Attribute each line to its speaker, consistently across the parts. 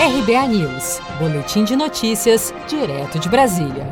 Speaker 1: RBA News, Boletim de Notícias, direto de Brasília.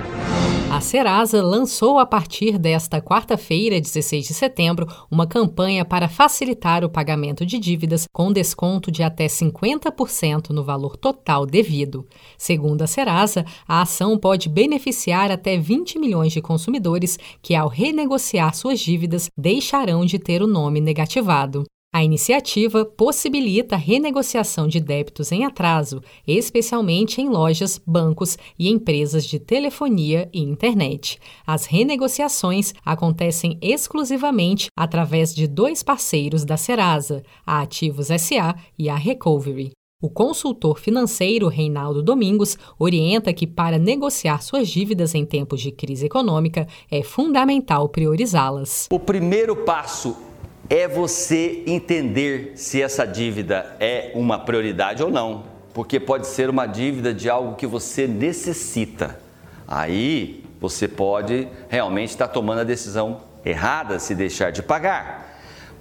Speaker 1: A Serasa lançou a partir desta quarta-feira, 16 de setembro, uma campanha para facilitar o pagamento de dívidas com desconto de até 50% no valor total devido. Segundo a Serasa, a ação pode beneficiar até 20 milhões de consumidores que, ao renegociar suas dívidas, deixarão de ter o nome negativado. A iniciativa possibilita a renegociação de débitos em atraso, especialmente em lojas, bancos e empresas de telefonia e internet. As renegociações acontecem exclusivamente através de dois parceiros da Serasa, a Ativos SA e a Recovery. O consultor financeiro Reinaldo Domingos orienta que, para negociar suas dívidas em tempos de crise econômica, é fundamental priorizá-las.
Speaker 2: O primeiro passo é você entender se essa dívida é uma prioridade ou não, porque pode ser uma dívida de algo que você necessita. Aí você pode realmente estar tomando a decisão errada se deixar de pagar.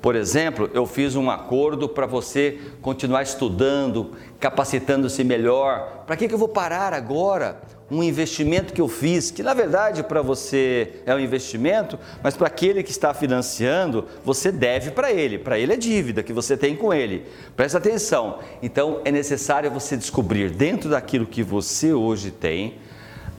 Speaker 2: Por exemplo, eu fiz um acordo para você continuar estudando, capacitando-se melhor. Para que, que eu vou parar agora? um investimento que eu fiz, que na verdade para você é um investimento, mas para aquele que está financiando, você deve para ele, para ele é dívida que você tem com ele. Presta atenção. Então é necessário você descobrir dentro daquilo que você hoje tem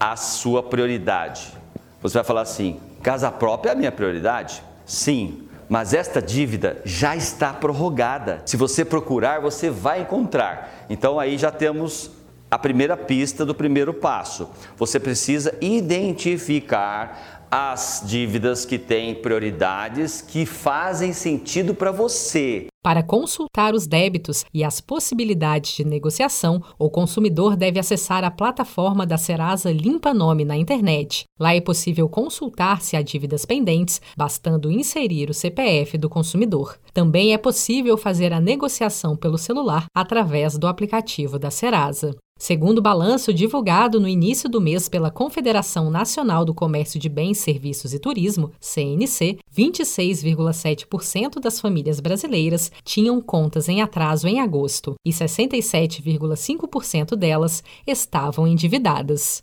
Speaker 2: a sua prioridade. Você vai falar assim: casa própria é a minha prioridade? Sim, mas esta dívida já está prorrogada. Se você procurar, você vai encontrar. Então aí já temos a primeira pista do primeiro passo. Você precisa identificar as dívidas que têm prioridades que fazem sentido para você.
Speaker 1: Para consultar os débitos e as possibilidades de negociação, o consumidor deve acessar a plataforma da Serasa Limpa Nome na internet. Lá é possível consultar se há dívidas pendentes, bastando inserir o CPF do consumidor. Também é possível fazer a negociação pelo celular através do aplicativo da Serasa. Segundo o balanço divulgado no início do mês pela Confederação Nacional do Comércio de Bens, Serviços e Turismo, CNC, 26,7% das famílias brasileiras tinham contas em atraso em agosto e 67,5% delas estavam endividadas.